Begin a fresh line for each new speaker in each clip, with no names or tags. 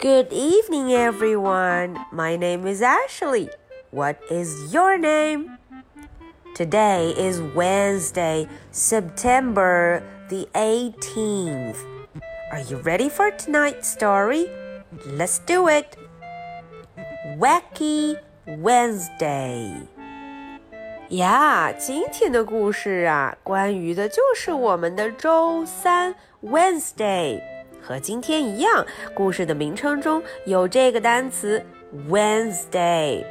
Good evening, everyone. My name is Ashley. What is your name? Today is Wednesday, September the 18th. Are you ready for tonight's story? Let's do it. Wacky Wednesday. 呀，今天的故事啊，关于的就是我们的周三 Wednesday。 和今天一样，故事的名称中有这个单词 Wednesday。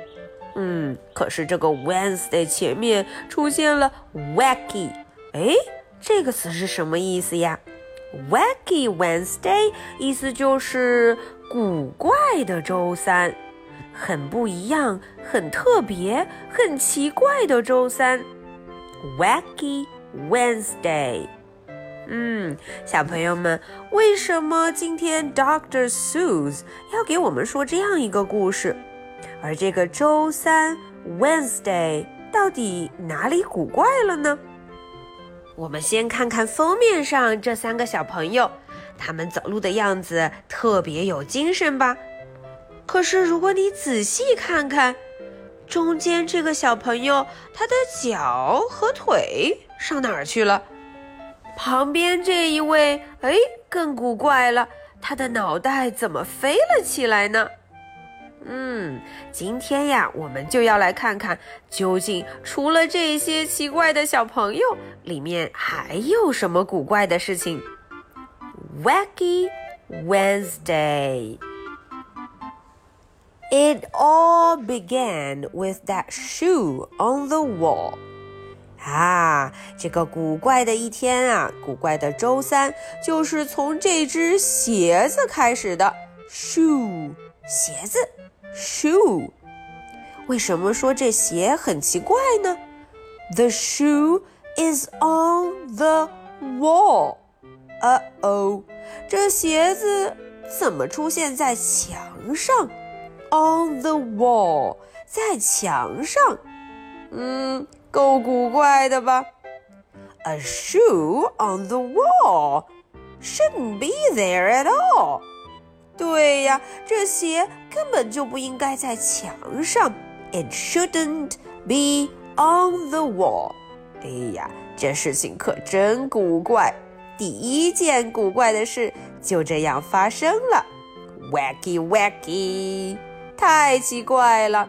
嗯，可是这个 Wednesday 前面出现了 wacky，哎，这个词是什么意思呀？Wacky Wednesday 意思就是古怪的周三，很不一样、很特别、很奇怪的周三。Wacky Wednesday。嗯，小朋友们，为什么今天 Doctor Seuss 要给我们说这样一个故事？而这个周三 Wednesday 到底哪里古怪了呢？我们先看看封面上这三个小朋友，他们走路的样子特别有精神吧？可是如果你仔细看看，中间这个小朋友他的脚和腿上哪儿去了？旁边这一位，哎，更古怪了，他的脑袋怎么飞了起来呢？嗯，今天呀，我们就要来看看，究竟除了这些奇怪的小朋友，里面还有什么古怪的事情？Wacky Wednesday. It all began with that shoe on the wall. 啊，这个古怪的一天啊，古怪的周三，就是从这只鞋子开始的。shoe，鞋子，shoe。为什么说这鞋很奇怪呢？The shoe is on the wall。呃哦，这鞋子怎么出现在墙上？On the wall，在墙上。嗯。够古怪的吧？A shoe on the wall shouldn't be there at all。对呀，这鞋根本就不应该在墙上。It shouldn't be on the wall。哎呀，这事情可真古怪。第一件古怪的事就这样发生了。Wacky wacky，太奇怪了。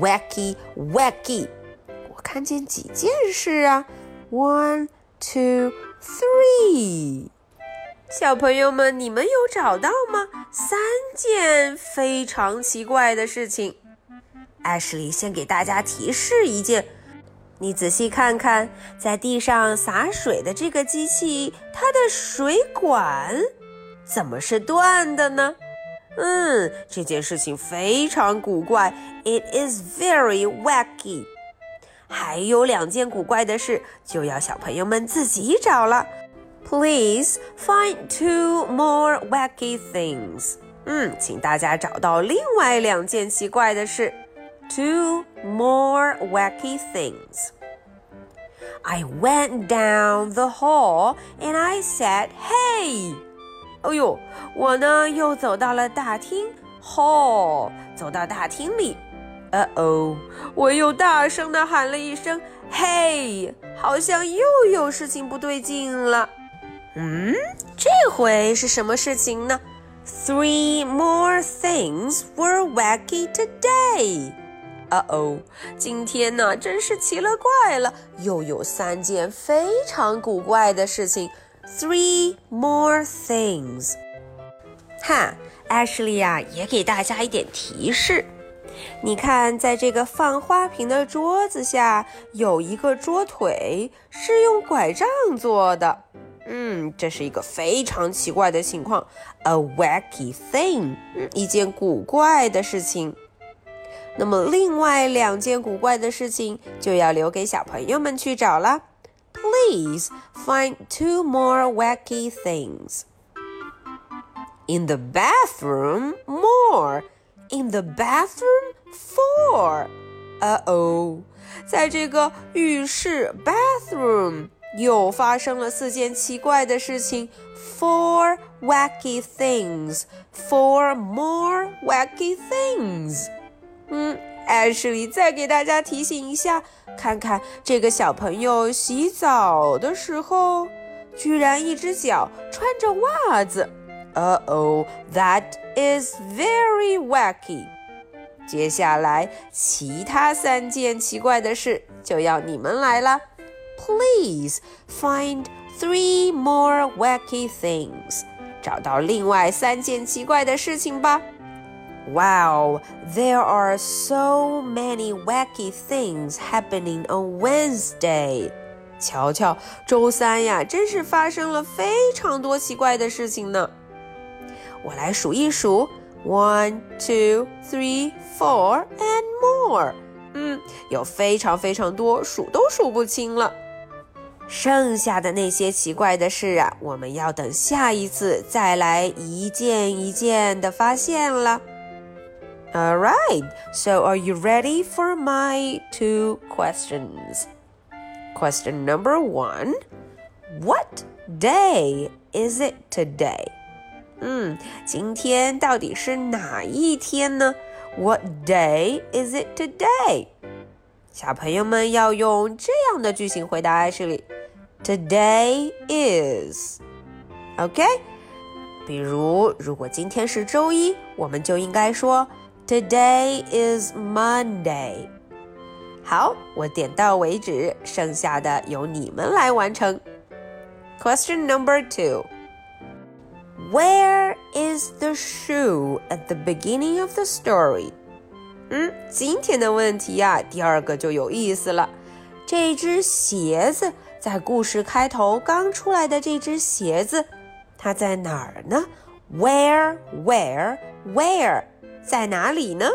Wacky, wacky！我看见几件事啊？One, two, three！小朋友们，你们有找到吗？三件非常奇怪的事情。艾什莉先给大家提示一件，你仔细看看，在地上洒水的这个机器，它的水管怎么是断的呢？嗯，这件事情非常古怪，It is very wacky。还有两件古怪的事，就要小朋友们自己找了。Please find two more wacky things。嗯，请大家找到另外两件奇怪的事。Two more wacky things. I went down the hall and I said, "Hey." 哎呦，我呢又走到了大厅，hall，走到大厅里。呃哦，我又大声的喊了一声：“嘿！”好像又有事情不对劲了。嗯，这回是什么事情呢？Three more things were wacky today。呃哦，今天呢真是奇了怪了，又有三件非常古怪的事情。Three more things。哈，Ashley 呀，也给大家一点提示。你看，在这个放花瓶的桌子下，有一个桌腿是用拐杖做的。嗯，这是一个非常奇怪的情况，a wacky thing，一件古怪的事情。那么另外两件古怪的事情就要留给小朋友们去找了。Please find two more wacky things. In the bathroom, more. In the bathroom, four. Uh oh，在这个浴室 bathroom 又发生了四件奇怪的事情。Four wacky things. Four more wacky things. 嗯， 艾什里再给大家提醒一下，看看这个小朋友洗澡的时候，居然一只脚穿着袜子。Uh oh, that is very wacky. 接下来，其他三件奇怪的事就要你们来了。Please find three more wacky things. 找到另外三件奇怪的事情吧。Wow, there are so many wacky things happening on Wednesday. 瞧瞧，周三呀，真是发生了非常多奇怪的事情呢。我来数一数，one, two, three, four, and more。嗯，有非常非常多，数都数不清了。剩下的那些奇怪的事啊，我们要等下一次再来一件一件的发现了。All right, so are you ready for my two questions? Question number one What day is it today? 嗯，今天到底是哪一天呢？What day is it today？小朋友们要用这样的句型回答艾什里。Today is。OK？比如，如果今天是周一，我们就应该说。 Today is Monday。好，我点到为止，剩下的由你们来完成。Question number two. Where is the shoe at the beginning of the story? 嗯，今天的问题呀、啊，第二个就有意思了。这只鞋子在故事开头刚出来的这只鞋子，它在哪儿呢？Where, where, where? 在哪里呢？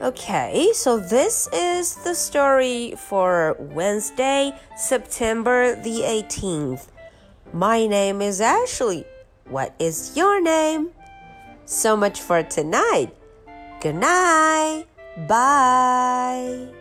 Okay, so this is the story for Wednesday, September the 18th. My name is Ashley. What is your name? So much for tonight. Good night. Bye.